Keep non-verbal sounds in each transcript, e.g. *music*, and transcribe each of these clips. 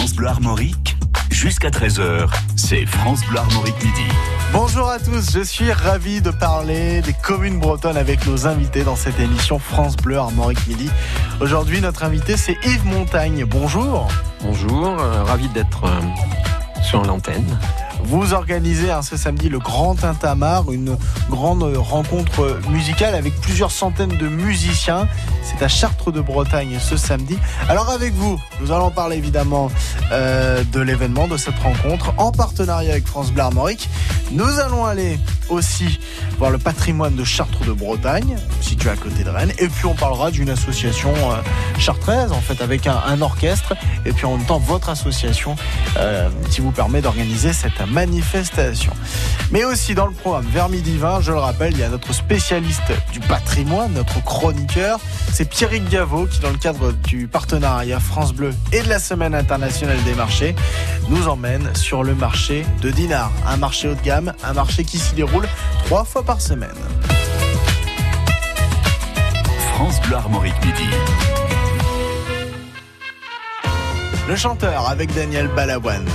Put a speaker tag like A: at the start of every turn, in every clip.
A: France Bleu Armorique, jusqu'à 13h, c'est France Bleu Armorique Midi.
B: Bonjour à tous, je suis ravi de parler des communes bretonnes avec nos invités dans cette émission France Bleu Armorique Midi. Aujourd'hui, notre invité, c'est Yves Montagne. Bonjour.
C: Bonjour, euh, ravi d'être euh, sur l'antenne.
B: Vous organisez hein, ce samedi le Grand Tintamarre, une grande rencontre musicale avec plusieurs centaines de musiciens. C'est à Chartres de Bretagne ce samedi. Alors avec vous, nous allons parler évidemment euh, de l'événement, de cette rencontre, en partenariat avec France Bleu Armorique. Nous allons aller aussi voir le patrimoine de Chartres de Bretagne, situé à côté de Rennes. Et puis on parlera d'une association euh, chartraise, en fait, avec un, un, orchestre. Et puis en même temps, votre association euh, qui vous permet d'organiser cette manifestation. Mais aussi dans le programme vers midi 20, je le rappelle, il y a notre spécialiste du patrimoine, notre chroniqueur. C'est Pierrick Gaveau qui, dans le cadre du partenariat France Bleu et de la Semaine internationale des marchés, nous emmène sur le marché de Dinard. Un marché haut de gamme, un marché qui s'y déroule trois fois par semaine.
A: France Bleu Armorique Midi.
B: Le chanteur avec Daniel Balavoine.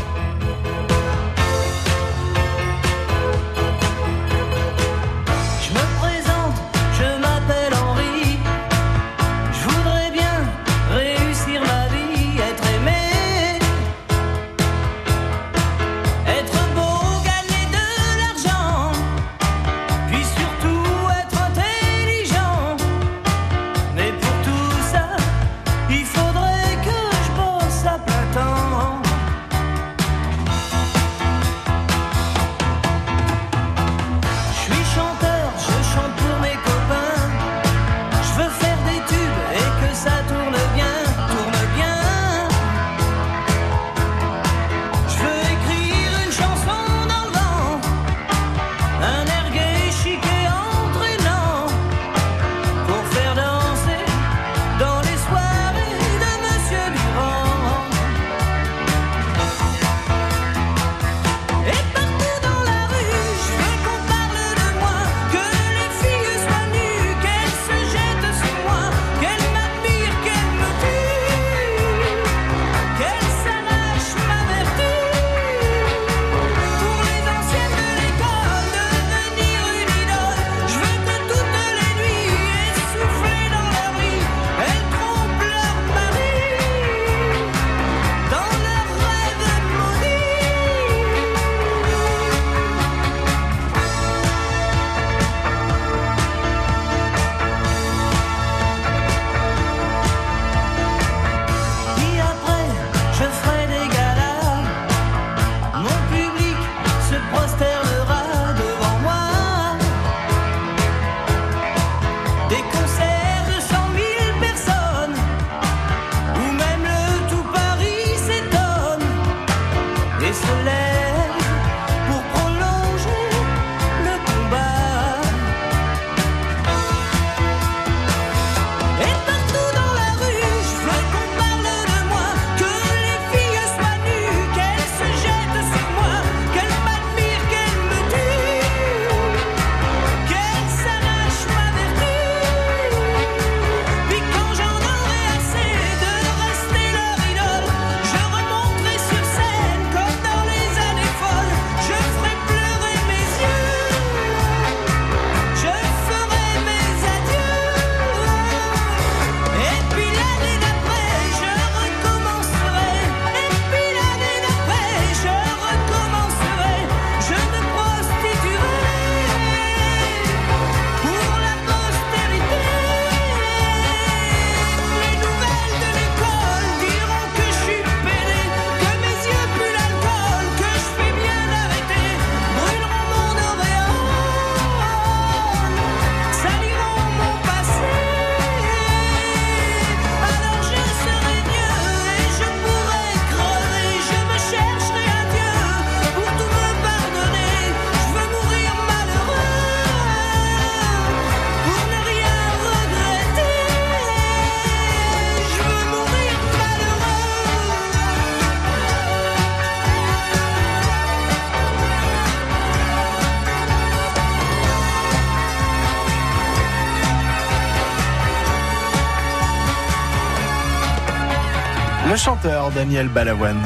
D: Le chanteur Daniel Balavoine.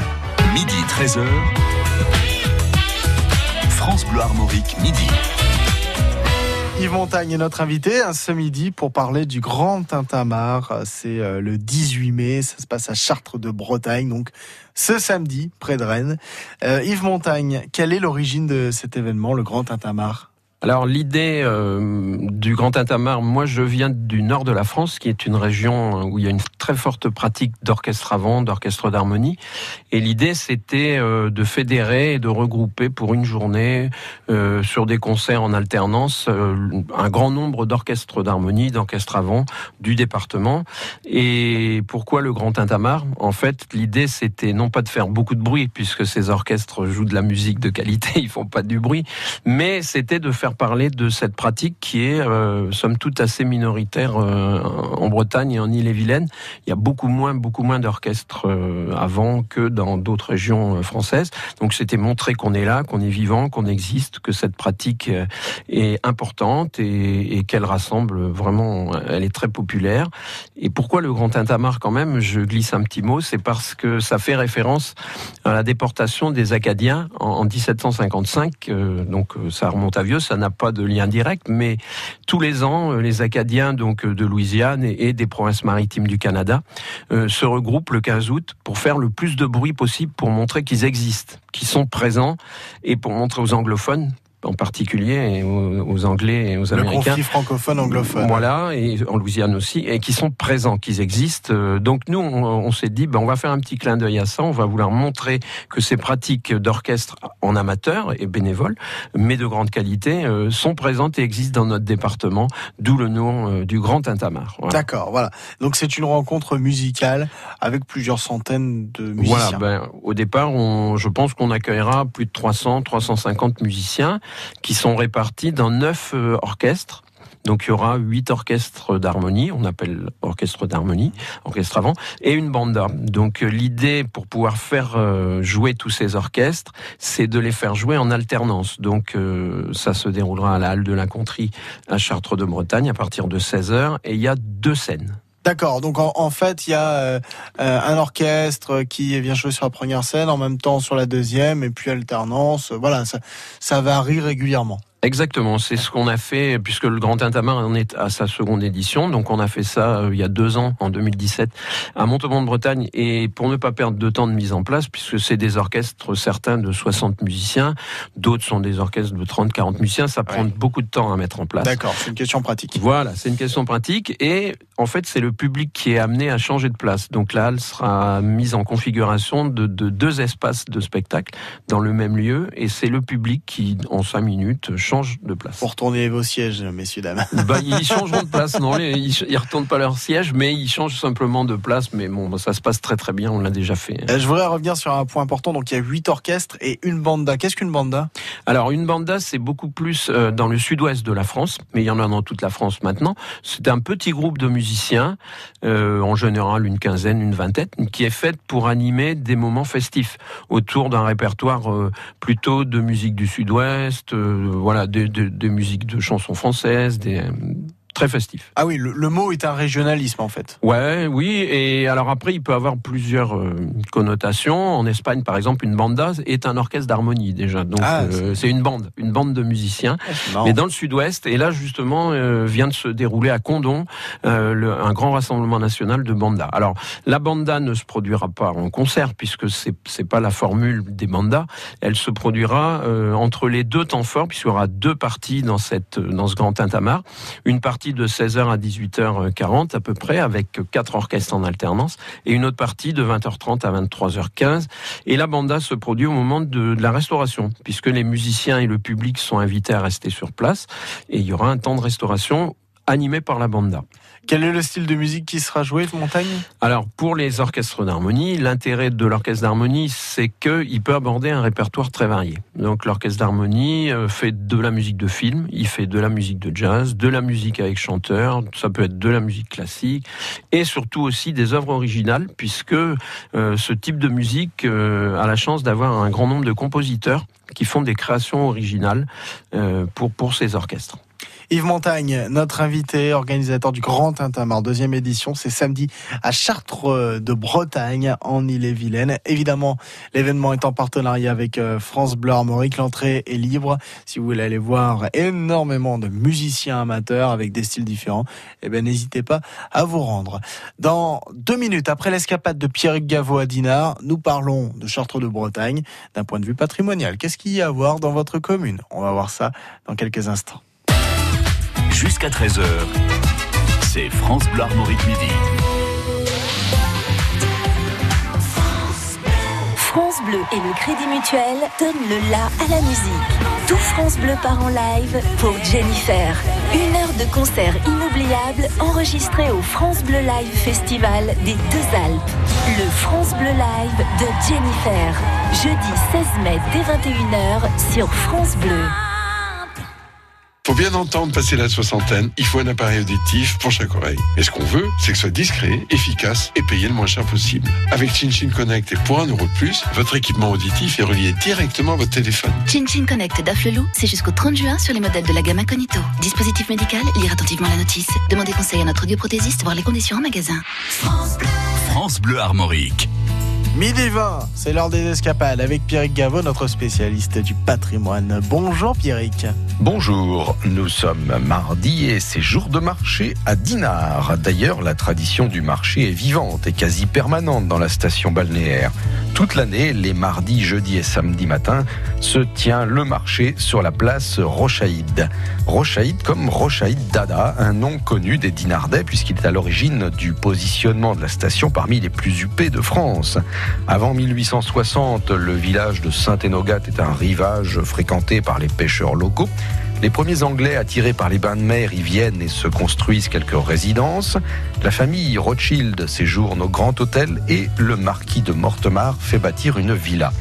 A: Midi 13h. France Bleu Armorique, midi.
D: Yves Montagne est notre invité hein, ce midi pour parler du Grand Tintamarre. C'est euh, le 18 mai, ça se passe à Chartres de Bretagne, donc ce samedi, près de Rennes. Euh, Yves Montagne, quelle est l'origine de cet événement, le Grand Tintamarre?
C: Alors l'idée euh, du Grand Tintamarre, moi je viens du nord de la France, qui est une région où il y a une très forte pratique d'orchestre avant, d'orchestre d'harmonie. Et l'idée c'était euh, de fédérer et de regrouper pour une journée euh, sur des concerts en alternance un grand nombre d'orchestres d'harmonie, d'orchestres avant du département. Et pourquoi le Grand Tintamarre En fait, l'idée c'était non pas de faire beaucoup de bruit, puisque ces orchestres jouent de la musique de qualité, *laughs* ils font pas du bruit, mais c'était de faire parler de cette pratique qui est, euh, somme toute, assez minoritaire euh, en Bretagne et en Île-et-Vilaine. Il y a beaucoup moins, beaucoup moins d'orchestres euh, avant que dans d'autres régions euh, françaises. Donc c'était montrer qu'on est là, qu'on est vivant, qu'on existe, que cette pratique est importante et, qu'elle rassemble vraiment. Elle est très populaire. Et pourquoi le Grand Tintamarre quand même? Je glisse un petit mot, c'est parce que ça fait référence à la déportation des Acadiens en, en 1755. donc ça remonte à vieux, ça n'a pas de lien direct, mais tous les ans, euh, les Acadiens donc euh, de Louisiane et des provinces maritimes du Canada euh, se regroupent le 15 août pour faire le plus de bruit possible pour montrer qu'ils existent, qu'ils sont présents et pour montrer aux anglophones en particulier aux, Anglais et aux Américains. Le
D: conflit francophone-anglophone.
C: Voilà, et en Louisiane aussi, et qui sont présents, qui existent. Donc nous, on, s'est dit, ben, on va faire un petit clin d'œil à ça, on va vouloir montrer que ces pratiques d'orchestre en amateur et bénévole, mais de grande qualité, euh, sont présentes et existent dans notre département, d'où le nom euh, du Grand Tintamarre.
D: D'accord, voilà. Donc c'est une rencontre musicale avec plusieurs centaines de musiciens.
C: Voilà, ben, au départ, on, je pense qu'on accueillera plus de 300, 350 musiciens qui sont répartis dans neuf euh, orchestres. Donc il y aura huit orchestres d'harmonie, on appelle orchestre d'harmonie, orchestre avant, et une banda. Donc euh, l'idée pour pouvoir faire euh, jouer tous ces orchestres, c'est de les faire jouer en alternance. Donc ça se déroulera à la halle de la Contrie à Chartres de Bretagne à partir de 16h et il y a deux scènes.
D: D'accord. Donc en, fait, il y a euh, euh, un orchestre qui vient jouer sur la première scène, en même temps sur la deuxième, et puis alternance. Voilà, ça, ça varie régulièrement.
C: Exactement, c'est ce qu'on a fait puisque le Grand Tintamarre en est à sa seconde édition. Donc on a fait ça euh, il y a deux ans, en 2017, à Montauban de Bretagne. Et pour ne pas perdre de temps de mise en place, puisque c'est des orchestres certains de 60 musiciens, d'autres sont des orchestres de 30-40 musiciens, ça prend beaucoup de temps à mettre en place.
D: D'accord, c'est une question pratique.
C: Voilà, c'est une question pratique. Et en fait, c'est le public qui est amené à changer de place. Donc là, elle sera mise en configuration de, de deux espaces de spectacle dans le même lieu. Et c'est le public qui, en cinq minutes, changent de place.
D: Pour retourner vos sièges, messieurs, dames.
C: Bah, ils *laughs* changeront de place, non, ils, ils retournent pas leur siège, mais ils changent simplement de place. Mais bon, ça se passe très très bien, on l'a déjà fait.
D: Euh, je voudrais revenir sur un point important. Donc il y a huit orchestres et une banda. Qu'est-ce qu'une banda?
C: Alors une banda, c'est beaucoup plus euh, dans le sud-ouest de la France, mais il y en a dans toute la France maintenant. C'est un petit groupe de musiciens, euh, en général une quinzaine, une vingtaine, qui est faite pour animer des moments festifs autour d'un répertoire plutôt de musique du sud-ouest, voilà des, musiques de chansons françaises, des, très festif.
D: Ah oui, le, mot est un régionalisme en fait.
C: Ouais, oui. Et alors après, il peut avoir plusieurs euh, connotations. En Espagne, par exemple, une banda est un orchestre d'harmonie déjà. Donc ah, euh, c'est une bande, une bande de musiciens. Ah, Mais dans le Sud-Ouest, et là justement euh, vient de se dérouler à Condon un grand rassemblement national de bandas. Alors la banda ne se produira pas en concert puisque c'est c'est pas la formule des bandas. Elle se produira entre les deux temps forts puisqu'il y aura deux parties dans cette dans ce grand tintamarre. Une partie de 16h à 18h40 à peu près, avec quatre orchestres en alternance, et une autre partie de 20h30 à 23h15. Et la banda se produit au moment de, de la restauration, puisque les musiciens et le public sont invités à rester sur place, et il y aura un temps de restauration animé par la banda.
D: Quel est le style de musique qui sera joué, Montagne?
C: Alors, pour les orchestres d'harmonie, l'intérêt de l'orchestre d'harmonie, c'est qu'il peut aborder un répertoire très varié. Donc, l'orchestre d'harmonie euh, fait de la musique de film, il fait de la musique de jazz, de la musique avec chanteur, ça peut être de la musique classique, et surtout aussi des œuvres originales, puisque euh, ce type de musique euh, a la chance d'avoir un grand nombre de compositeurs qui font des créations originales pour, pour ces orchestres.
D: Yves Montagne, notre invité, organisateur du Grand Tintamarre, deuxième édition, c'est samedi à Chartres de Bretagne, en Ille-et-Vilaine. Évidemment, l'événement est en partenariat avec euh, France Bleu Armorique. L'entrée est libre. Si vous voulez aller voir énormément de musiciens amateurs avec des styles différents, eh ben, n'hésitez pas à vous rendre. Dans deux minutes, après l'escapade de Pierre Gaveau à Dinard, nous parlons de Chartres de Bretagne d'un point de vue patrimonial. Qu'est-ce qu'il y a à voir dans votre commune? On va voir ça dans quelques instants.
A: Jusqu'à 13h, c'est France Bleu Armorique Midi.
E: France Bleu et le Crédit Mutuel donnent le la à la musique. Tout France Bleu part en live pour Jennifer. Une heure de concert inoubliable enregistré au France Bleu Live Festival des Deux Alpes. Le France Bleu Live de Jennifer. Jeudi 16 mai dès 21h sur France Bleu.
F: Pour bien entendre passer la soixantaine, il faut un appareil auditif pour chaque oreille. Et ce qu'on veut, c'est que ce soit discret, efficace et payé le moins cher possible. Avec ChinChin Connect et pour un euro de plus, votre équipement auditif est relié directement à votre téléphone.
G: ChinChin Connect d'Afflelou, c'est jusqu'au 30 juin sur les modèles de la gamme Incognito. Dispositif médical, lire attentivement la notice. Demandez conseil à notre audioprothésiste, voir les conditions en magasin.
A: France Bleu Armorique.
D: Midi 20, c'est l'heure des escapades avec Pierrick Gaveau, notre spécialiste du patrimoine. Bonjour Pierrick.
H: Bonjour, nous sommes mardi et c'est jour de marché à Dinard. D'ailleurs, la tradition du marché est vivante et quasi permanente dans la station balnéaire. Toute l'année, les mardis, jeudis et samedis matin, se tient le marché sur la place Rochaïd. Rochaïd comme Rochaïd Dada, un nom connu des Dinardais puisqu'il est à l'origine du positionnement de la station parmi les plus huppés de France. Avant 1860, le village de Saint-Énogat est un rivage fréquenté par les pêcheurs locaux. Les premiers Anglais attirés par les bains de mer y viennent et se construisent quelques résidences. La famille Rothschild séjourne au Grand Hôtel et le marquis de Mortemar fait bâtir une villa.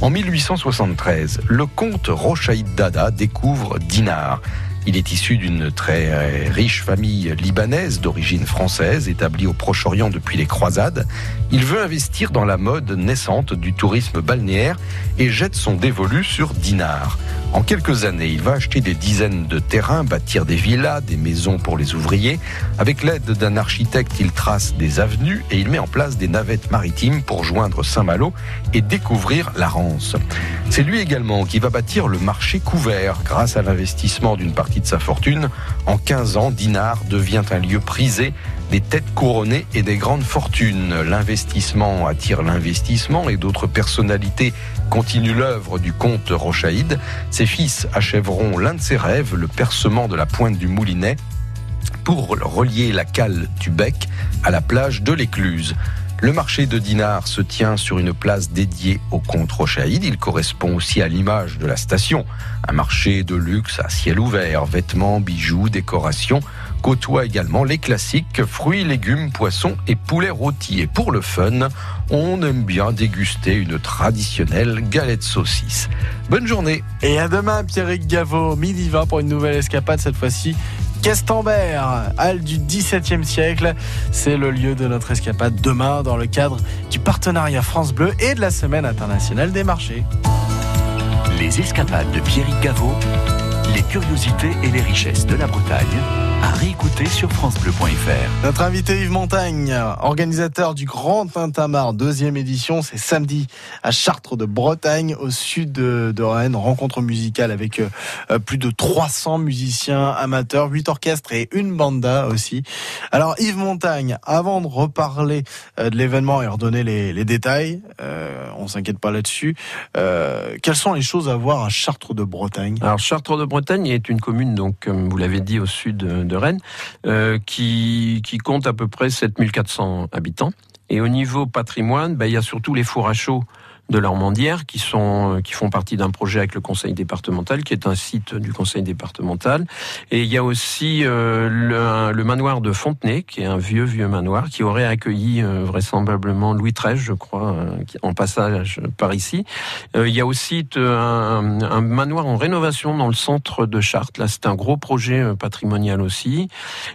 H: En 1873, le comte Rochaïd Dada découvre Dinard. Il est issu d'une très riche famille libanaise d'origine française établie au Proche-Orient depuis les croisades. Il veut investir dans la mode naissante du tourisme balnéaire et jette son dévolu sur Dinard. En quelques années, il va acheter des dizaines de terrains, bâtir des villas, des maisons pour les ouvriers. Avec l'aide d'un architecte, il trace des avenues et il met en place des navettes maritimes pour joindre Saint-Malo et découvrir la Rance. C'est lui également qui va bâtir le marché couvert grâce à l'investissement d'une partie de sa fortune. En 15 ans, Dinard devient un lieu prisé des têtes couronnées et des grandes fortunes. L'investissement attire l'investissement et d'autres personnalités continuent l'œuvre du comte Rochaïd. Ses fils achèveront l'un de ses rêves, le percement de la pointe du Moulinet, pour relier la cale du bec à la plage de l'Écluse. Le marché de Dinard se tient sur une place dédiée au comte Rochaïd. Il correspond aussi à l'image de la station. Un marché de luxe à ciel ouvert, vêtements, bijoux, décorations côtoie également les classiques fruits, légumes, poissons et poulets rôtis. Et pour le fun, on aime bien déguster une traditionnelle galette saucisse. Bonne journée
D: Et à demain Pierrick Gaveau, midi 20 pour une nouvelle escapade cette fois-ci. Castambert, halle du XVIIe siècle, c'est le lieu de notre escapade demain dans le cadre du partenariat France Bleu et de la Semaine internationale des marchés.
A: Les escapades de Pierrick Gaveau, les curiosités et les richesses de la Bretagne, à réécouter sur francebleu.fr.
D: Notre invité Yves Montagne, organisateur du Grand Tintamarre, deuxième édition, c'est samedi à Chartres de Bretagne, au sud de, de Rennes. Rencontre musicale avec euh, plus de 300 musiciens amateurs, 8 orchestres et une banda aussi. Alors Yves Montagne, avant de reparler euh, de l'événement et redonner les, les détails, euh, on s'inquiète pas là-dessus, euh, quelles sont les choses à voir à Chartres de Bretagne?
C: Alors Chartres de Bretagne est une commune, donc comme vous l'avez dit, au sud de Rennes, euh, qui, qui compte à peu près 7400 habitants. Et au niveau patrimoine, bah, il y a surtout les fours à chaud de l'Armandière qui sont qui font partie d'un projet avec le conseil départemental qui est un site du conseil départemental. Et il y a aussi euh, le, le, manoir de Fontenay qui est un vieux vieux manoir qui aurait accueilli euh, vraisemblablement Louis XIII je crois euh, en passage par ici. Il y a aussi un, un, manoir en rénovation dans le centre de Chartres. Là c'est un gros projet patrimonial aussi.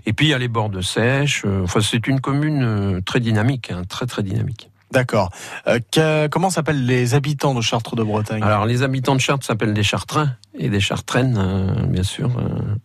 C: Et puis il y a les bords de Sèche enfin c'est une commune très dynamique hein, très très dynamique
D: D'accord. Euh, comment s'appellent les habitants de Chartres de Bretagne
C: Alors les habitants de Chartres s'appellent des Chartrains et des Chartraines, euh, bien sûr. Euh.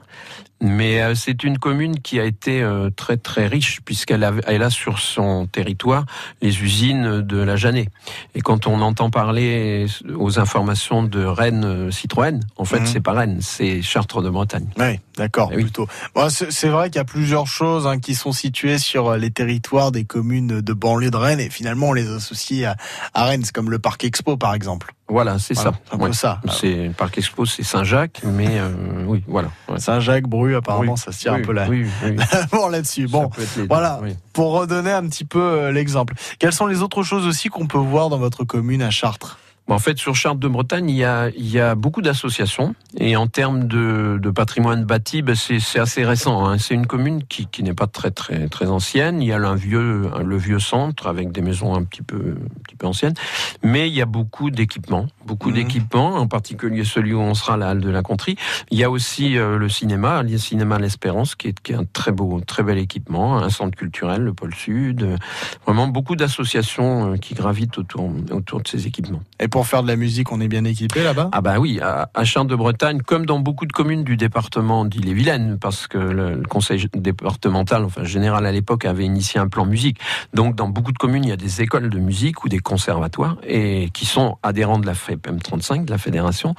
C: Mais euh, c'est une commune qui a été très très riche puisqu'elle a, elle a sur son territoire les usines de la Jeannée. Et quand on entend parler aux informations de Rennes Citroën, en fait mhm. c'est pas Rennes, c'est Chartres de Bretagne.
D: Oui, d'accord, eh plutôt. Bon, c'est vrai qu'il y a plusieurs choses hein, qui sont situées sur les territoires des communes de banlieue de Rennes et finalement on les associe à, à Rennes, comme le parc Expo par exemple.
C: Voilà, c'est ça.
D: Un peu ça.
C: C'est parc Expo, c'est Saint-Jacques, mais euh, oui, voilà.
D: Saint-Jacques, Bru, apparemment, ça se tire un peu là. Oui, *laughs* là-dessus. Bon, voilà. Pour redonner un petit peu euh, l'exemple. Quelles sont les autres choses aussi qu'on peut voir dans votre commune à Chartres?
C: En fait, sur Chartres de Bretagne, il y a, il y a beaucoup d'associations. Et en termes de, de patrimoine bâti, ben c'est assez récent. Hein. C'est une commune qui, qui n'est pas très, très, très ancienne. Il y a un vieux, le vieux centre avec des maisons un petit peu, un petit peu anciennes. Mais il y a beaucoup d'équipements. Beaucoup mmh. d'équipements, en particulier celui où on sera, la halle de la Contrie. Il y a aussi euh, le cinéma, le cinéma L'Espérance, qui est, qui est un très beau, très bel équipement. Un centre culturel, le pôle Sud. Vraiment beaucoup d'associations euh, qui gravitent autour, autour de ces équipements.
D: Et pour faire de la musique, on est bien équipé là-bas?
C: Ah bah oui, à, Chartres de Bretagne, comme dans beaucoup de communes du département d'Ille-et-Vilaine, parce que le, conseil départemental, enfin général à l'époque, avait initié un plan musique. Donc dans beaucoup de communes, il y a des écoles de musique ou des conservatoires et qui sont adhérents de la FEPM 35, de la fédération,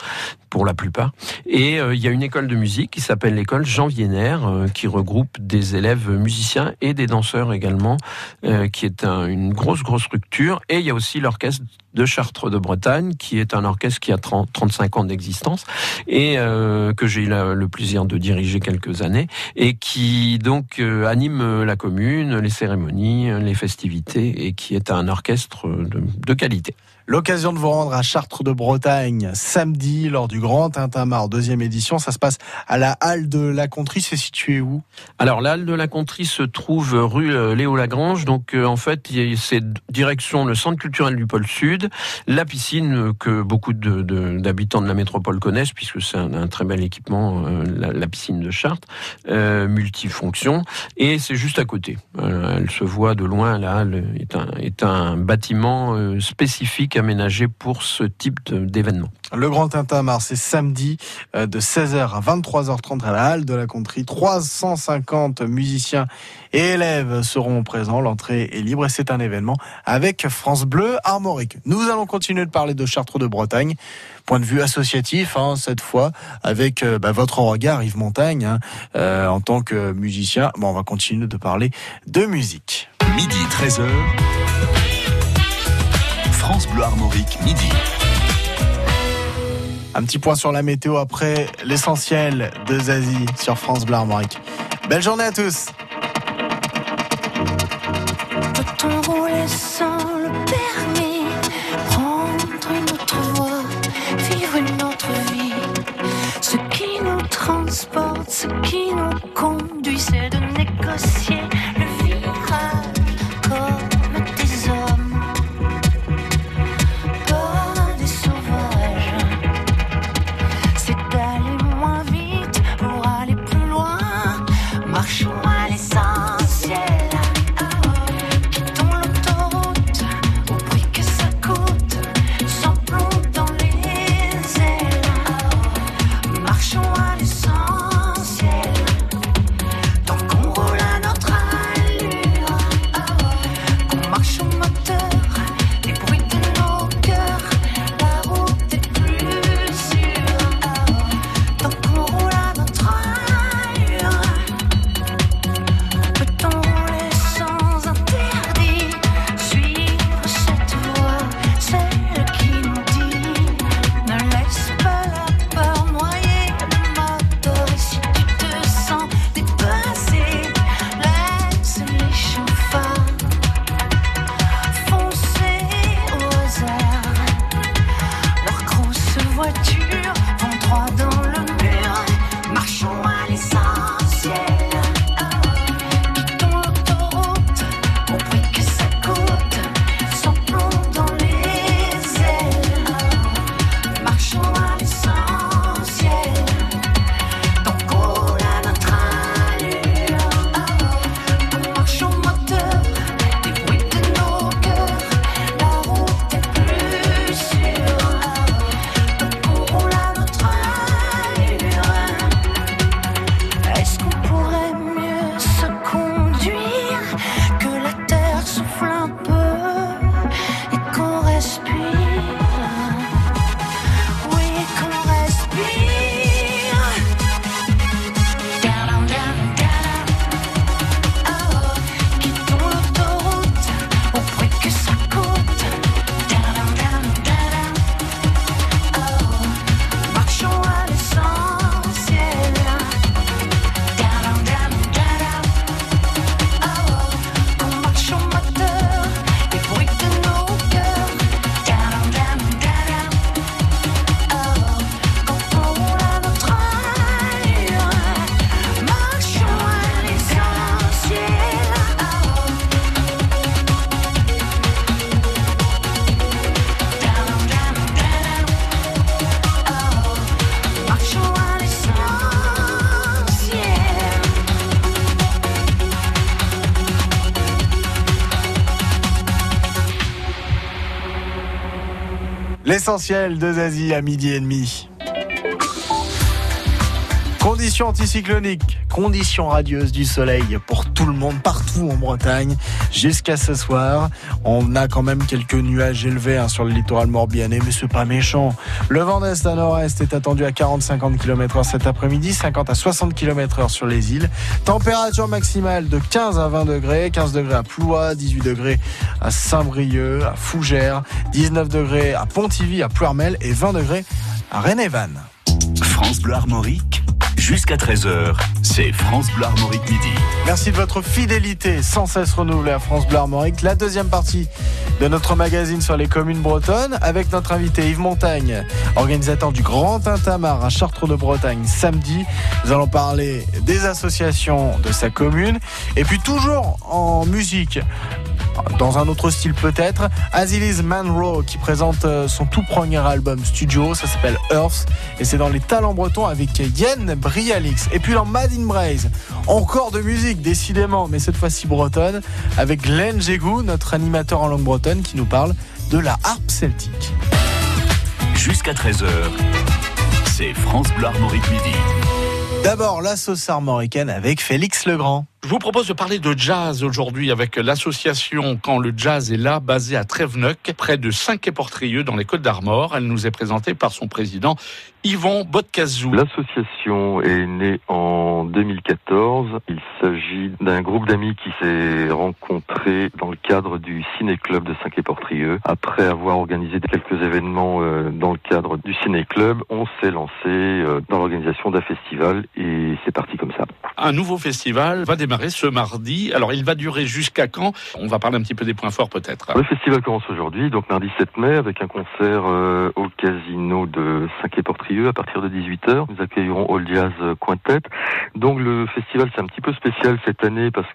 C: pour la plupart. Et euh, il y a une école de musique qui s'appelle l'école Jean Vienner, euh, qui regroupe des élèves musiciens et des danseurs également, euh, qui est une grosse, grosse structure. Et il y a aussi l'orchestre de Chartres de Bretagne, qui est un orchestre qui a 30, 35 ans d'existence et euh, que j'ai eu le plaisir de diriger quelques années et qui donc euh, anime la commune, les cérémonies, les festivités et qui est un orchestre de qualité.
D: L'occasion de vous rendre à Chartres de Bretagne samedi lors du Grand Tintamarre deuxième édition. Ça se passe à la Halle de la Contrie. C'est situé où?
C: Alors la Halle de la Contrie se trouve rue euh, Léo Lagrange. Donc en fait c'est direction le centre culturel du pôle Sud la piscine que beaucoup d'habitants de, la métropole connaissent, puisque c'est un, très bel équipement, euh, la, piscine de Chartres, euh, multifonction, et c'est juste à côté. Euh, elle se voit de loin, est un, est un bâtiment euh, spécifique aménagé pour ce type d'événement.
D: Le Grand Tintamarre, c'est samedi de 16h à 23h30 à la Halle de la Contrie. 350 musiciens et élèves seront présents. L'entrée est libre et c'est un événement avec France Bleu Armorique. Nous allons continuer de parler de Chartres de Bretagne. Point de vue associatif, hein, cette fois, avec euh, bah, votre regard, Yves Montagne, hein, euh, en tant que musicien. Bon, on va continuer de parler de musique.
A: Midi 13h. France Bleu Armorique, midi.
D: Un petit point sur la météo après l'essentiel de Zazie sur France Bleu Armorique. Belle journée à tous. L'essentiel de Zazie à midi et demi. Conditions anticycloniques, conditions radieuses du soleil pour tout le monde, partout en Bretagne, jusqu'à ce soir. On a quand même quelques nuages élevés hein, sur le littoral morbihanais, mais c'est pas méchant. Le vent d'est à nord-est est attendu à 40-50 km h cet après-midi, 50 à 60 km h sur les îles. Température maximale de 15 à 20 degrés, 15 degrés à Ploie, 18 degrés à Saint-Brieuc, à Fougères, 19 degrés à Pontivy, à Ploermel et 20 degrés à Renévan.
A: France Bleu Armorique, jusqu'à 13h, c'est France Bleu Armorique midi.
D: Merci de votre fidélité sans cesse renouvelée à France Bleu Armorique. La deuxième partie de notre magazine sur les communes bretonnes avec notre invité Yves Montagne, organisateur du Grand Tintamarre à Chartres de Bretagne samedi. Nous allons parler des associations de sa commune et puis toujours en musique dans un autre style peut-être, Azilis Manro qui présente euh, son tout premier album studio, ça s'appelle Earth et c'est dans les talents bretons avec Yen Brialix. Et puis dans Mad in Braise, encore de musique décidément, mais cette fois-ci bretonne, avec Glenn Jégou, notre animateur en langue bretonne qui nous parle de la harpe celtique.
A: Jusqu'à 13h, c'est France Bleu Armorique midi.
D: D'abord la sauce armoricaine avec Félix Legrand.
I: Je vous propose de parler de jazz aujourd'hui avec l'association Quand le jazz est là, basée à Tréveneuc, près de Saint-Quay-Portrieux dans les Côtes d'Armor. Elle nous est présentée par son président Yvon Bodkazou.
J: L'association est née en 2014. Il s'agit d'un groupe d'amis qui s'est rencontré dans le cadre du Ciné-Club de Saint-Quay-Portrieux. Après avoir organisé quelques événements euh, dans le cadre du Ciné-Club, on s'est lancé euh, dans l'organisation d'un festival et c'est parti comme ça.
I: Un nouveau festival va démarrer ce mardi. Alors il va durer jusqu'à quand? On va parler un petit peu des points forts peut-être.
J: Le festival commence aujourd'hui, donc mardi 7 mai, avec un concert euh, au casino de Saint-Quay-Portrieux à partir de 18h. Nous accueillerons All Jazz Quintet. Donc le festival c'est un petit peu spécial cette année parce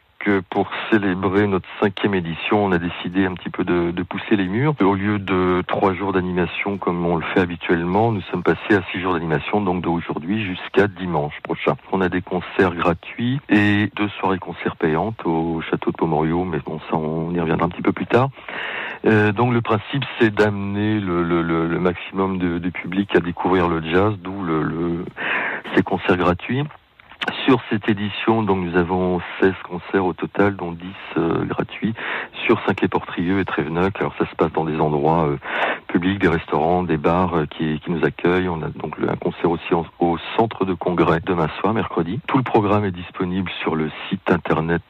J: pour célébrer notre cinquième édition, on a décidé un petit peu de, pousser les murs. Au lieu de trois jours d'animation comme on le fait habituellement, nous sommes passés à six jours d'animation, donc d'aujourd'hui jusqu'à dimanche prochain. On a des concerts gratuits et deux soirées concerts payantes au château de Pomorio, mais bon ça on y reviendra un petit peu plus tard. Euh, donc le principe c'est d'amener le, maximum de, public à découvrir le jazz, d'où le, ces concerts gratuits. Sur cette édition, donc nous avons 16 concerts au total, dont 10 euh, gratuits, sur Saint-Quay-Portrieux et Tréveneuc. Alors ça se passe dans des endroits euh, publics, des restaurants, des bars euh, qui, qui, nous accueillent. On a donc un concert aussi en, au centre de congrès demain soir, mercredi. Tout le programme est disponible sur le site internet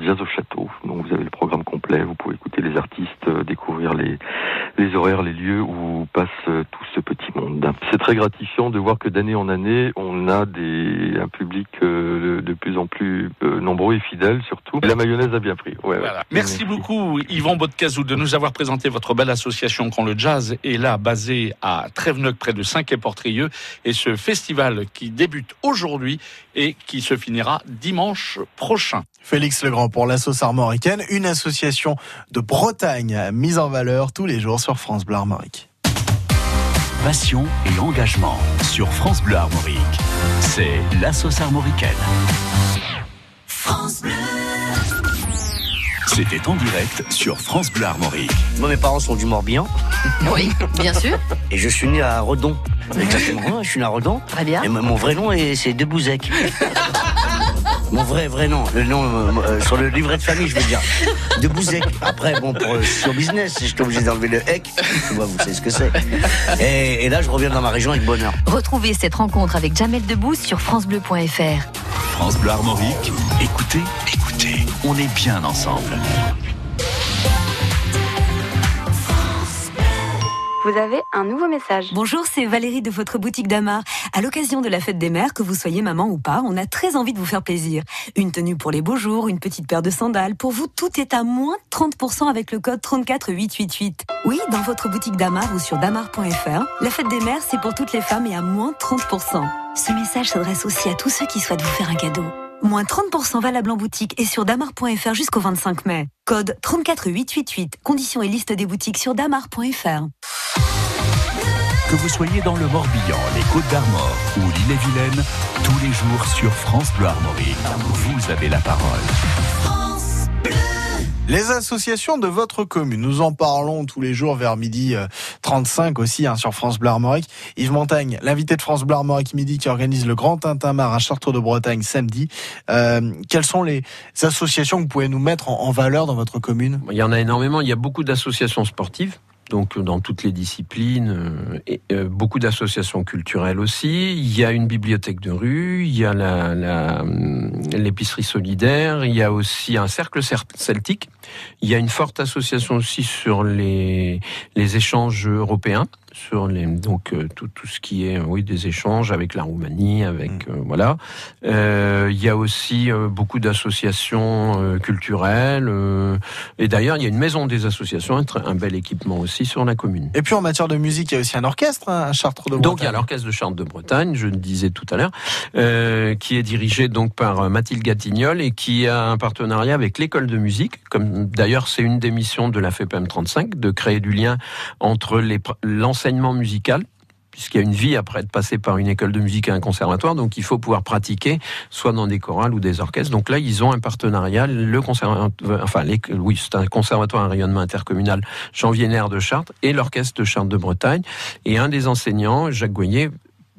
J: Jazz au Château. Donc vous avez le programme complet, vous pouvez écouter les artistes, découvrir les, les horaires, les lieux où passe tout ce petit monde. C'est très gratifiant de voir que d'année en année, on a des, un public de, de, plus en plus euh, nombreux et fidèles surtout. Et la mayonnaise a bien pris. Ouais,
I: voilà. ouais. Merci beaucoup Yvon Bodkazou de nous avoir présenté votre belle association quand le jazz est là, basée à Tréveneuc près de Saint-Quay-Portrieux et ce festival qui débute aujourd'hui et qui se finira dimanche prochain.
D: Félix Legrand pour la sauce armoricaine, une association de Bretagne mise en valeur tous les jours sur France Bleu Armorique.
A: Passion et engagement sur France Bleu Armorique. C'est la sauce armoricaine.
E: France Bleu.
A: C'était en direct sur France Bleu Armorique.
K: Moi, mes parents sont du Morbihan. *laughs*
G: Oui, bien sûr.
K: Et je suis né à Redon. Exactement, je suis né à Redon.
G: Très bien.
K: Et mon vrai nom, est- c'est Debouzek. *laughs* Mon vrai, vrai nom. Le nom euh, euh, sur le livret de famille, je veux dire. Debouzek. Après, bon, pour euh, sur business, j'étais obligé d'enlever le hec. Tu vois, vous savez ce que c'est. Et, et là, je reviens dans ma région avec bonheur.
G: Retrouvez cette rencontre avec Jamel Debbouze sur FranceBleu.fr.
A: France Bleu Armorique, écoutez, écoutez, on est bien ensemble.
L: Vous avez un nouveau message.
M: Bonjour, c'est Valérie de votre boutique d'Amar. À l'occasion de la fête des mères, que vous soyez maman ou pas, on a très envie de vous faire plaisir. Une tenue pour les beaux jours, une petite paire de sandales. Pour vous, tout est à moins 30% avec le code 34888. Oui, dans votre boutique d'Amar ou sur damar.fr, la fête des mères, c'est pour toutes les femmes et à moins 30%. Ce message s'adresse aussi à tous ceux qui souhaitent vous faire un cadeau. Moins 30% valable en boutique et sur damar.fr jusqu'au 25 mai. Code 34888. Conditions et liste des boutiques sur damar.fr.
A: Que vous soyez dans le Morbihan, les Côtes d'Armor ou l'île-et-Vilaine, tous les jours sur France Bleu Armorique, vous avez la parole.
E: France Bleu.
D: Les associations de votre commune, nous en parlons tous les jours vers midi euh, 35 aussi hein, sur France Bleu. Yves Montagne, l'invité de France Bleu midi qui organise le Grand Tintamarre à Chartres de Bretagne samedi. Euh, quelles sont les associations que vous pouvez nous mettre en valeur dans votre commune?
C: Il y en a énormément. Il y a beaucoup d'associations sportives. Donc dans toutes les disciplines, euh, euh, beaucoup d'associations culturelles aussi. Il y a une bibliothèque de rue, il y a hum, l'épicerie solidaire, il y a aussi un cercle cer- celtique. Il y a une forte association aussi sur les, les échanges européens, sur les, donc euh, tout, tout ce qui est oui des échanges avec la Roumanie, avec euh, voilà. Euh, il y a aussi euh, beaucoup d'associations euh, culturelles. euh, et d'ailleurs, il y a une maison des associations, un, bel équipement aussi sur la commune.
D: Et puis en matière de musique, il y a aussi un orchestre hein, à Chartres de Bretagne.
C: Donc il y a l'orchestre de Chartres de Bretagne, je le disais tout à l'heure, euh, qui est dirigé donc par euh, Mathilde Gatignol et qui a un partenariat avec l'école de musique. Comme d'ailleurs c'est une des missions de la FEPM 35 de créer du lien entre les pr- l'enseignement musical puisqu'il y a une vie après être passé par une école de musique et un conservatoire, donc il faut pouvoir pratiquer soit dans des chorales ou des orchestres. Donc là, ils ont un partenariat, le conservatoire, enfin, oui, c'est un conservatoire à rayonnement intercommunal Jean de Chartres et l'orchestre de Chartres de Bretagne. Et un des enseignants, Jacques Goyer,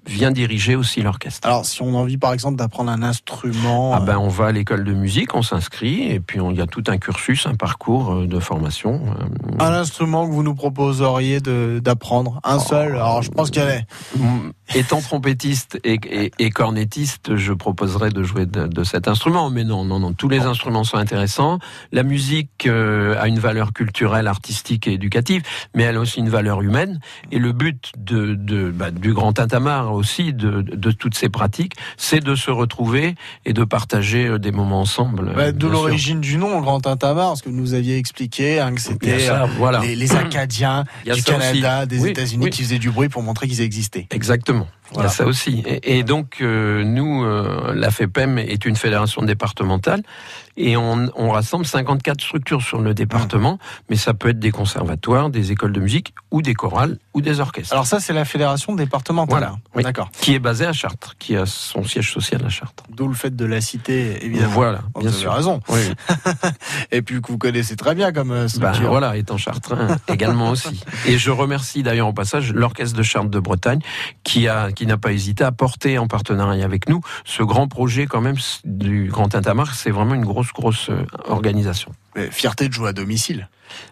C: vient diriger aussi l'orchestre.
D: Alors si on a envie par exemple d'apprendre un instrument,
C: Ah ben on va à l'école de musique, on s'inscrit et puis il y a tout un cursus, un parcours euh, de formation. euh,
D: un instrument que vous nous proposeriez d'apprendre, un seul? Alors je pense qu'il y a
C: Mm, Étant trompettiste et, et- et cornettiste, je proposerais de jouer de, de cet instrument. Mais non, non, non, tous les instruments sont intéressants. La musique euh, a une valeur culturelle, artistique et éducative, mais elle a aussi une valeur humaine. Et le but de, de- bah, du Grand Tintamarre aussi, de, de toutes ces pratiques, c'est de se retrouver et de partager euh, des moments ensemble.
D: Bah,
C: euh,
D: de l'origine du nom, le Grand Tintamarre, parce que vous nous aviez expliqué hein, que c'était euh,
C: voilà.
D: les, les Acadiens *clears throat* du Canada,
C: aussi.
D: des
C: Oui,
D: États-Unis
C: oui.
D: qui faisaient du bruit pour montrer qu'ils existaient.
C: Exactement. Il y a ça aussi. Et, et donc, euh, nous, euh, la FEPEM est une fédération départementale et on, on rassemble 54 structures sur le département, mais ça peut être des conservatoires, des écoles de musique ou des chorales ou des orchestres.
D: Alors ça, c'est la fédération départementale.
C: Voilà,
D: hein.
C: oui.
D: D'accord.
C: Qui est basée à Chartres, qui a son siège social à Chartres.
D: D'où le fait de la citer, évidemment.
C: Voilà,
D: Vous
C: bien
D: avez
C: sûr.
D: raison.
C: Oui. *laughs*
D: Et puis que vous connaissez très bien comme euh,
C: Bah,
D: structure.
C: voilà, étant chartrain *laughs* également aussi. Et je remercie d'ailleurs au passage l'orchestre de Chartres de Bretagne qui a qui n'a pas hésité à porter en partenariat avec nous ce grand projet quand même du Grand Tintamarre. C'est vraiment une grosse grosse euh, organisation.
D: Fierté de jouer à domicile.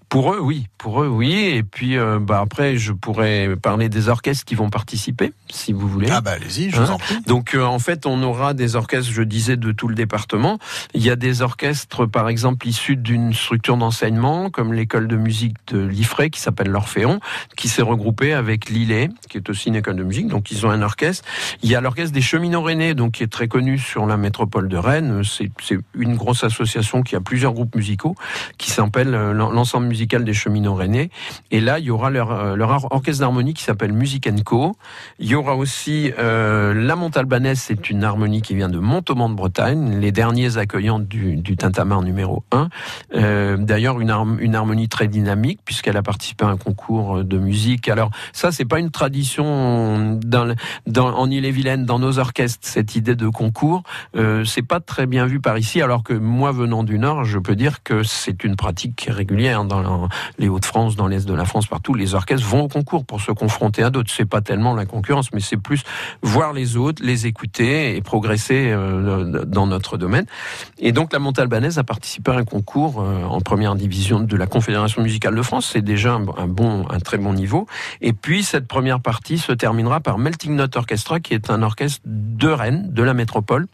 C: Pour eux, oui. Pour eux, oui. Et puis, euh, bah, après, je pourrais parler des orchestres qui vont participer, si vous voulez.
D: Ah bah allez-y, je vous
C: Hein
D: en prie.
C: Donc euh, en fait, on aura des orchestres, je disais, de tout le département. Il y a des orchestres, par exemple, issus d'une structure d'enseignement, comme l'école de musique de Liffrey, qui s'appelle l'Orphéon, qui s'est regroupée avec Lillet, qui est aussi une école de musique. Donc ils ont un orchestre. Il y a l'orchestre des Cheminots Rennais, donc qui est très connu sur la métropole de Rennes. C'est une grosse association qui a plusieurs groupes musicaux, qui s'appelle euh, l'ensemble musical des Cheminots Rennais. Et là, il y aura leur, euh, orchestre d'harmonie qui s'appelle Music Co. Il y aura aussi euh, la Montalbanaise, c'est une harmonie qui vient de Montauban de Bretagne, les derniers accueillants du, du Tintamarre numéro 1. Euh, D'ailleurs, une, harm- une harmonie très dynamique puisqu'elle a participé à un concours de musique. Alors ça, c'est pas une tradition en Ille-et-Vilaine, dans nos orchestres, cette idée de concours. Euh, c'est pas très bien vu par ici, alors que moi, venant du Nord, je peux dire que c'est une pratique régulière dans les Hauts-de-France, dans l'Est de la France, partout. Les orchestres vont au concours pour se confronter à d'autres. C'est pas tellement la concurrence, mais c'est plus voir les autres, les écouter et progresser euh, dans notre domaine. Et donc la Montalbanaise a participé à un concours euh, en première division de la Confédération musicale de France. C'est déjà un bon, un très bon niveau. Et puis cette première partie se terminera par Melting Note Orchestra, qui est un orchestre de Rennes, de la métropole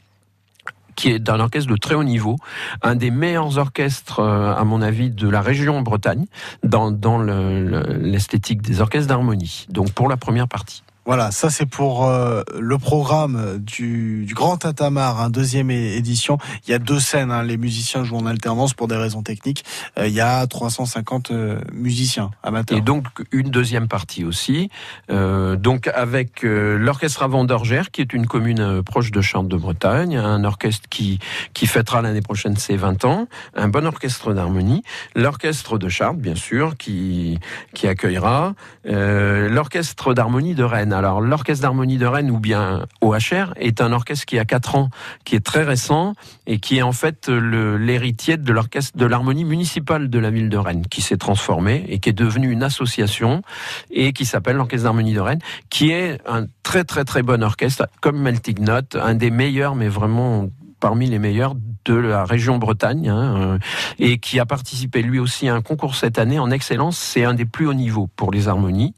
C: qui est un orchestre de très haut niveau, un des meilleurs orchestres, euh, à mon avis, de la région Bretagne, dans, dans le- le- l'esthétique des orchestres d'harmonie. Donc pour la première partie.
D: Voilà, ça c'est pour euh, le programme du, Grand Tintamarre, hein, deuxième édition. Il y a deux scènes, hein, les musiciens jouent en alternance pour des raisons techniques. Euh, il y a 350 euh, musiciens amateurs.
C: Et donc une deuxième partie aussi, euh, donc avec l'orchestre avant d'Orgère, qui est une commune proche de Chartres de Bretagne, un orchestre qui fêtera l'année prochaine ses 20 ans, un bon orchestre d'harmonie, l'orchestre de Chartres bien sûr qui accueillera, l'orchestre d'harmonie de Rennes. Alors l'orchestre d'harmonie de Rennes ou bien OHR est un orchestre qui a 4 ans, qui est très récent et qui est en fait l'héritier de l'orchestre de l'harmonie municipale de la ville de Rennes, qui s'est transformé et qui est devenu une association et qui s'appelle l'orchestre d'harmonie de Rennes, qui est un très très très bon orchestre, comme Melting Note, un des meilleurs, mais vraiment parmi les meilleurs de la région Bretagne, hein, euh, et qui a participé lui aussi à un concours cette année en excellence. C'est un des plus hauts niveaux pour les harmonies.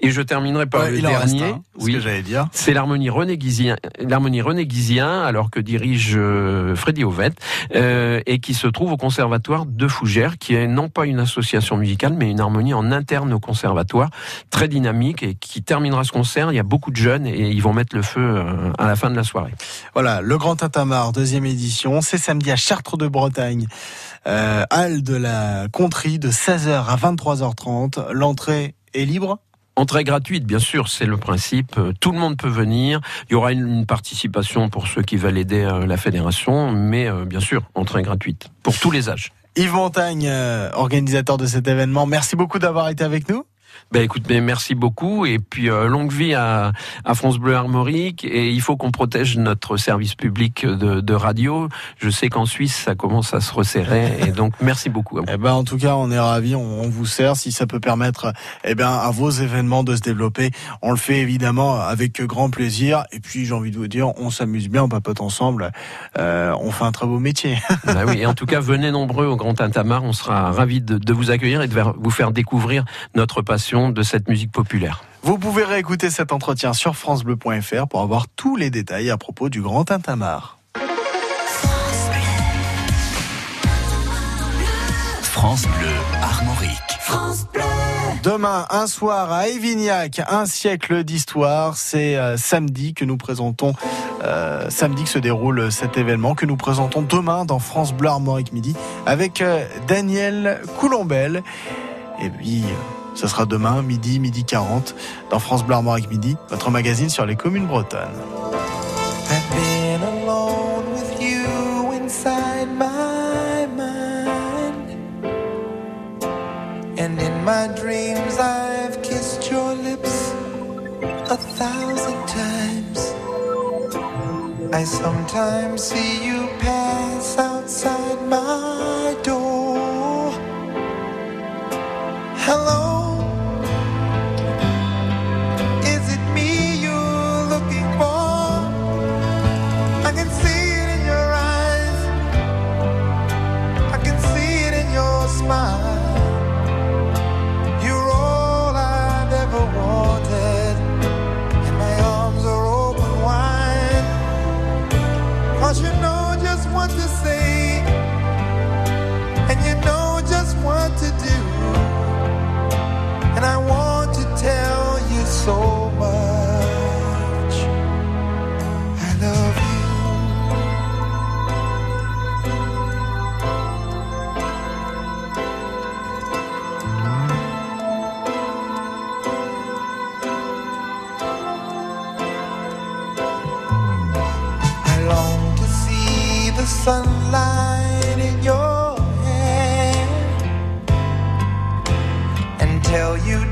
C: Et je terminerai par
D: Ouais,
C: le dernier.
D: un, ce que j'allais dire.
C: C'est l'harmonie René Guizien, l'harmonie René Guizien, alors que dirige euh, Freddy Ovette, euh, et qui se trouve au conservatoire de Fougères, qui est non pas une association musicale, mais une harmonie en interne au conservatoire, très dynamique, et qui terminera ce concert. Il y a beaucoup de jeunes, et ils vont mettre le feu à la fin de la soirée.
D: Voilà, le Grand Tintamarre, deuxième édition. C'est samedi à Chartres de Bretagne. Euh, halle de la Contrie de 16h à 23h30. L'entrée est libre
C: Entrée gratuite, bien sûr, c'est le principe. Euh, Tout le monde peut venir. Il y aura une, participation pour ceux qui veulent aider euh, la fédération, mais euh, bien sûr, entrée gratuite pour tous les âges.
D: Yves Montagne, organisateur de cet événement, merci beaucoup d'avoir été avec nous.
C: Ben écoute, mais merci beaucoup et puis euh, longue vie à, à France Bleu Armorique et il faut qu'on protège notre service public de, de radio. Je sais qu'en Suisse ça commence à se resserrer et donc *laughs* merci beaucoup. À vous.
D: Eh ben, en tout cas, on est ravis, on, on vous sert. Si ça peut permettre, eh ben, à vos événements de se développer, on le fait évidemment avec grand plaisir. Et puis, j'ai envie de vous dire, on s'amuse bien, on papote ensemble. Euh, on fait un très beau métier. *laughs*
C: Bah oui, et en tout cas, venez nombreux au Grand Tintamarre. On sera ravis de, de vous accueillir et de vous faire découvrir notre passion de cette musique populaire.
D: Vous pouvez réécouter cet entretien sur francebleu.fr pour avoir tous les détails à propos du Grand Tintamarre.
A: France Bleu Armorique.
D: Demain, un soir à Évignac, un siècle d'histoire. C'est euh, samedi que nous présentons, euh, samedi que se déroule cet événement, que nous présentons demain dans France Bleu Armorique Midi avec euh, Daniel Coulombel. Et puis, euh, ce sera demain, midi, midi 40, dans France Bleu Armorique Midi, votre magazine sur les communes bretonnes.
N: My dreams, I've kissed your lips a thousand times. I sometimes see you pass outside my door. Hello,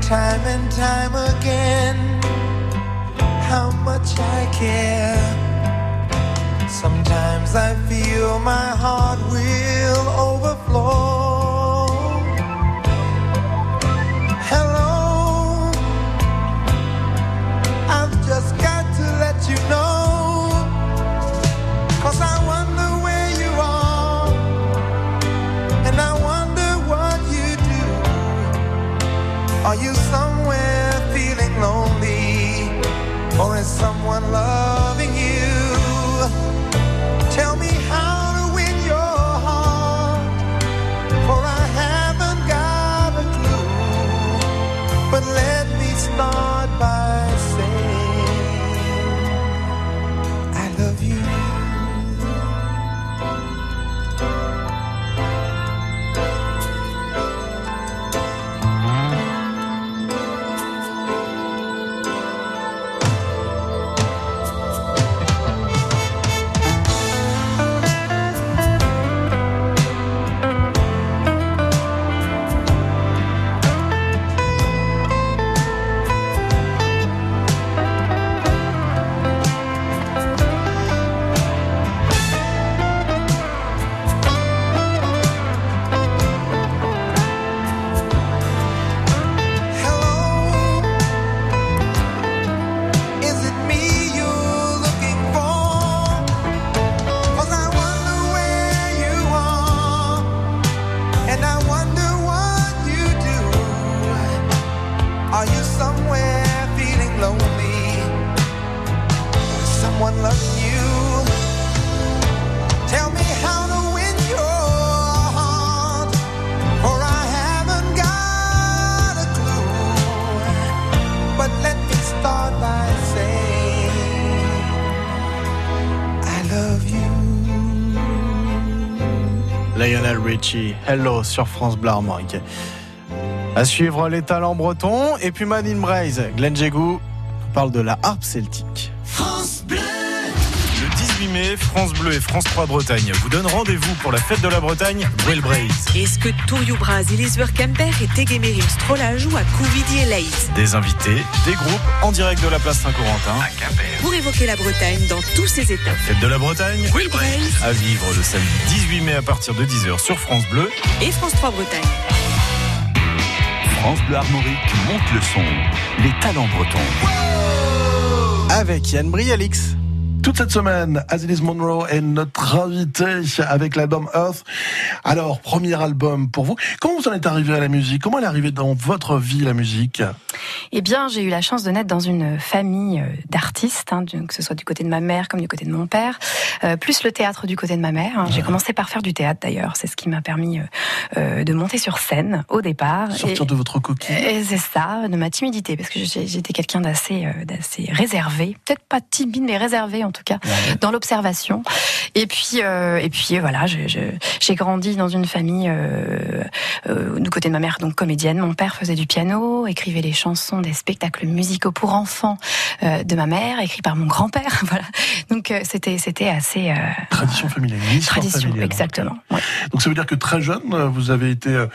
N: time and time again how much I care. Sometimes I feel my heart Hello
D: sur France Bleu Armorique. À suivre les talents bretons et puis Man in Braise, Glenn Jégou parle de la harpe celtique.
O: Le 18 mai, France Bleu et France 3 Bretagne vous donnent rendez-vous pour la fête de la Bretagne, Braise.
P: Est-ce que Touriou Braz, Elisver Kemper et Tegemerim Strola jouent à Couvidi et Leitz
O: Des invités, des groupes en direct de la place Saint-Corentin.
P: Pour évoquer la Bretagne dans tous ses états.
O: Fête de la Bretagne,
P: Braise
O: à vivre le samedi 18 mai à partir de 10h sur France Bleu.
P: et France 3 Bretagne.
A: France Bleu Armorique monte le son. Les talents bretons.
D: Avec Yann Brialix.
Q: Toute cette semaine, Azilis Monroe est notre invité avec l'album Earth. Alors, premier album pour vous. Comment vous en êtes arrivé à la musique? Comment elle est arrivée dans votre vie, la musique?
R: Eh bien, j'ai eu la chance de naître dans une famille euh, d'artistes, hein, que ce soit du côté de ma mère comme du côté de mon père, euh, plus le théâtre du côté de ma mère. hein. J'ai commencé par faire du théâtre d'ailleurs, c'est ce qui m'a permis euh, de monter sur scène au départ.
Q: Sortir
R: Et-
Q: de votre coquille
R: et c'est ça, de ma timidité, parce que j'étais quelqu'un d'assez, euh, réservé, peut-être pas timide, mais réservé en tout cas, dans l'observation. Et puis, euh, et puis voilà, j'ai grandi dans une famille euh, euh, du côté de ma mère, donc comédienne. Mon père faisait du piano, écrivait les chansons des spectacles musicaux pour enfants de ma mère, écrits par mon grand-père. *laughs* Voilà. Donc c'était, c'était assez
Q: Tradition familiale.
R: tradition,
Q: familiale.
R: exactement. Ouais.
Q: Donc ça veut dire que très jeune, vous avez été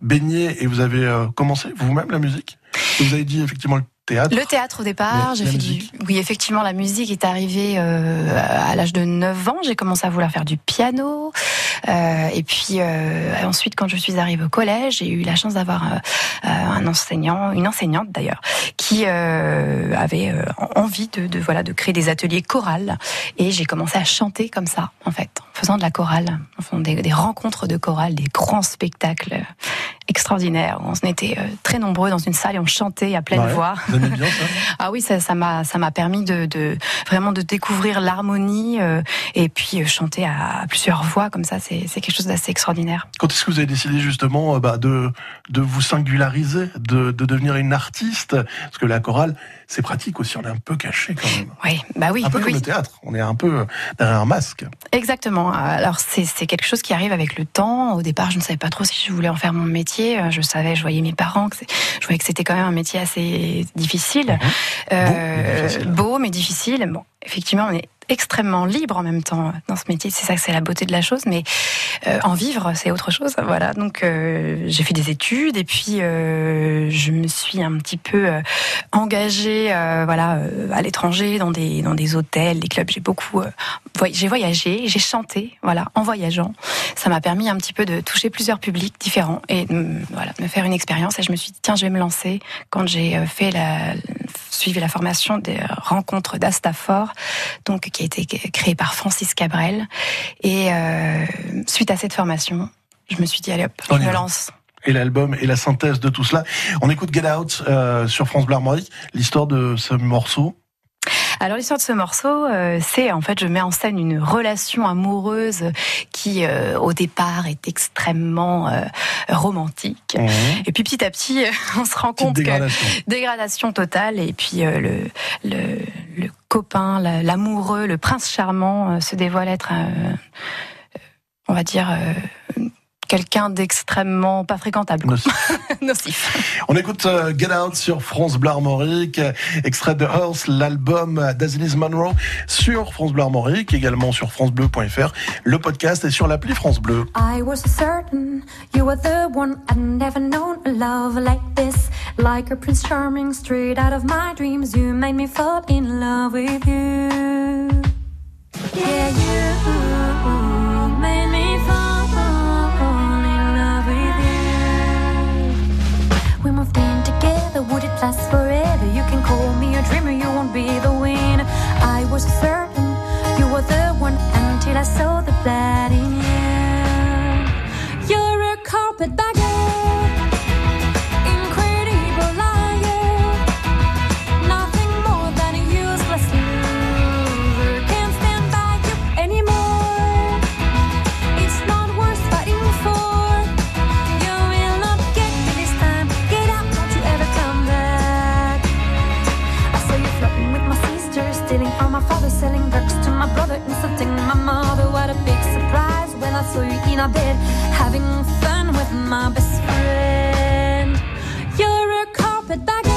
Q: baigné et vous avez commencé vous-même la musique? Vous avez dit effectivement le théâtre.
R: Le théâtre au départ, j'ai fait
Q: musique
R: du... Oui, effectivement, la musique est arrivée euh, à l'âge de 9 ans. J'ai commencé à vouloir faire du piano. Euh, et puis euh, ensuite, quand je suis arrivée au collège, j'ai eu la chance d'avoir euh, euh, un enseignant, une enseignante d'ailleurs, qui euh, avait envie de, de voilà de créer des ateliers chorales. Et j'ai commencé à chanter comme ça, en fait, en faisant de la chorale, en faisant des, des rencontres de chorale, des grands spectacles extraordinaires. où On était très nombreux dans une salle et on chantait à pleine
Q: Ouais.
R: voix.
Q: Ça
R: Ah oui, ça ça m'a ça m'a permis de, de vraiment de découvrir l'harmonie euh, et puis euh, chanter à plusieurs voix comme ça, c'est quelque chose d'assez extraordinaire.
Q: Quand est-ce que vous avez décidé justement euh, bah, de, de vous singulariser, de, de devenir une artiste? Parce que la chorale, c'est pratique aussi, on est un peu caché quand même.
R: Oui, bah oui,
Q: un peu
R: oui,
Q: comme le théâtre, on est un peu derrière un masque.
R: Exactement. Alors c'est quelque chose qui arrive avec le temps. Au départ, je ne savais pas trop si je voulais en faire mon métier. Je savais, je voyais mes parents, que je voyais que c'était quand même un métier assez difficile, Euh, beau mais difficile. Bon, effectivement, on est extrêmement libre en même temps dans ce métier. C'est ça que c'est la beauté de la chose, mais euh, en vivre, c'est autre chose. Voilà. Donc euh, j'ai fait des études et puis euh, je me suis un petit peu engagée, voilà, à l'étranger, dans des dans des hôtels, des clubs. J'ai beaucoup, j'ai voyagé, j'ai chanté, voilà, en voyageant. Ça m'a permis un petit peu de toucher plusieurs publics différents et mm, voilà, de me faire une expérience. Et je me suis dit tiens, je vais me lancer. Quand j'ai fait la suivi la formation des rencontres d'Astafor, donc qui a été créée par Francis Cabrel. Et euh, suite à cette formation, je me suis dit allez hop,
Q: On
R: je me lance.
Q: Et l'album et la synthèse de tout cela. On écoute Get Out euh, sur France Bleu Armorique, l'histoire de ce morceau.
R: Alors l'histoire de ce morceau, euh, c'est en fait je mets en scène une relation amoureuse qui euh, au départ est extrêmement euh, romantique. Et puis petit à petit, *laughs* on se rend compte
Q: dégradation.
R: que dégradation totale. Et puis euh, le, le le copain, la- l'amoureux, le prince charmant euh, se dévoile être, euh, on va dire. Quelqu'un d'extrêmement pas fréquentable. quoi. *laughs* Nocif.
Q: On écoute euh, Get Out sur France Bleu Armorique, extrait de Earth, l'album d'Azilis Monroe sur France Bleu Armorique, également sur francebleu.fr. Le podcast est sur l'appli France Bleu.
S: I was certain you were the one I'd never known a love like this. Like a prince charming straight out of my dreams, you made me fall in love with you. Yeah, you was certain you were the one until I saw the blood in you. Saw you're in a bed having fun with my best friend. You're a carpetbagger.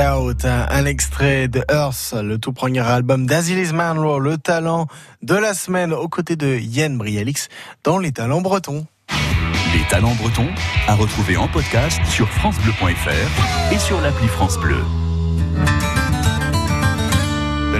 S: Out,
D: un extrait de Earth, le tout premier album d'Azilis Manro, le talent de la semaine aux côtés de Yann Brialix dans les talents bretons.
A: Les talents bretons à retrouver en podcast sur francebleu.fr et sur l'appli France Bleu.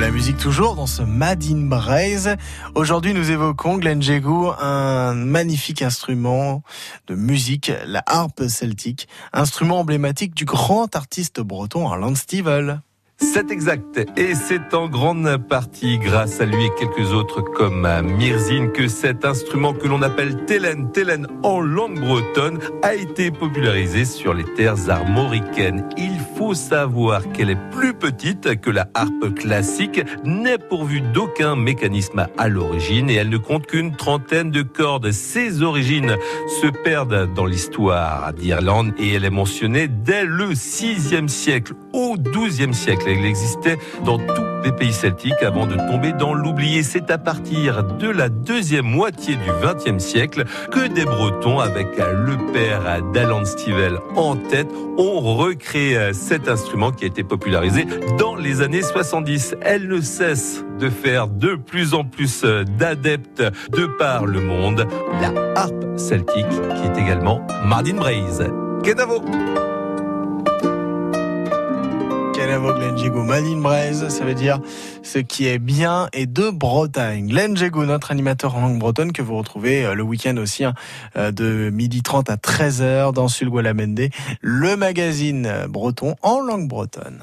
D: La musique toujours dans ce Mad in Braise. Aujourd'hui, nous évoquons Glenn Jégou, un magnifique instrument de musique, la harpe celtique, instrument emblématique du grand artiste breton Arland Stivel.
T: C'est exact. Et c'est en grande partie grâce à lui et quelques autres comme Mirzine que cet instrument que l'on appelle Telen, Telen en langue bretonne, a été popularisé sur les terres armoricaines. Il faut savoir qu'elle est plus petite que la harpe classique, n'est pourvue d'aucun mécanisme à l'origine et elle ne compte qu'une trentaine de cordes. Ses origines se perdent dans l'histoire d'Irlande et elle est mentionnée dès le 6e siècle. Au 12e siècle, elle existait dans tous les pays celtiques avant de tomber dans l'oublié. C'est à partir de la deuxième moitié du 20e siècle que des Bretons, avec le père d'Alan Stivell en tête, ont recréé cet instrument qui a été popularisé dans les années 70. Elle ne cesse de faire de plus en plus d'adeptes de par le monde. La harpe celtique qui est également Mardin Braise. Kenavo
D: Kenavo Glenn Jégou, Madine Braise, ça veut dire ce qui est bien et de Bretagne. Glenn Jégou, notre animateur en langue bretonne que vous retrouvez euh, le week-end aussi hein, euh, de 12h30 à 13h dans Sulgualamende, le magazine euh, breton en langue bretonne.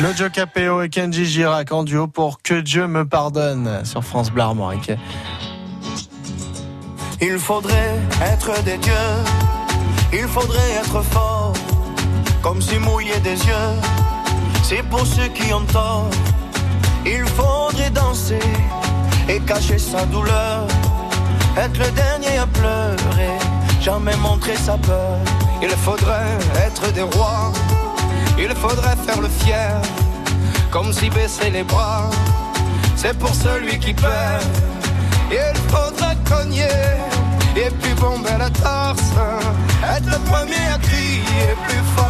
D: Claudio Capéo et Kenji Girac en duo pour Que Dieu me pardonne sur France Armorique.
U: Il faudrait être des dieux, il faudrait être fort, comme si mouiller des yeux, c'est pour ceux qui ont tort. Il faudrait danser et cacher sa douleur, être le dernier à pleurer, jamais montrer sa peur. Il faudrait être des rois, il faudrait faire le fier, comme si baisser les bras, c'est pour celui qui perd. Il faudrait cogner et puis bomber la torse, être le premier à crier plus fort.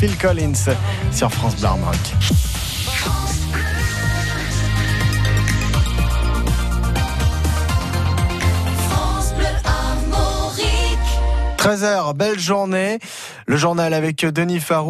U: Phil Collins sur
D: France Bleu Armorique.
U: 13h, belle journée. Le journal avec Denis Farou.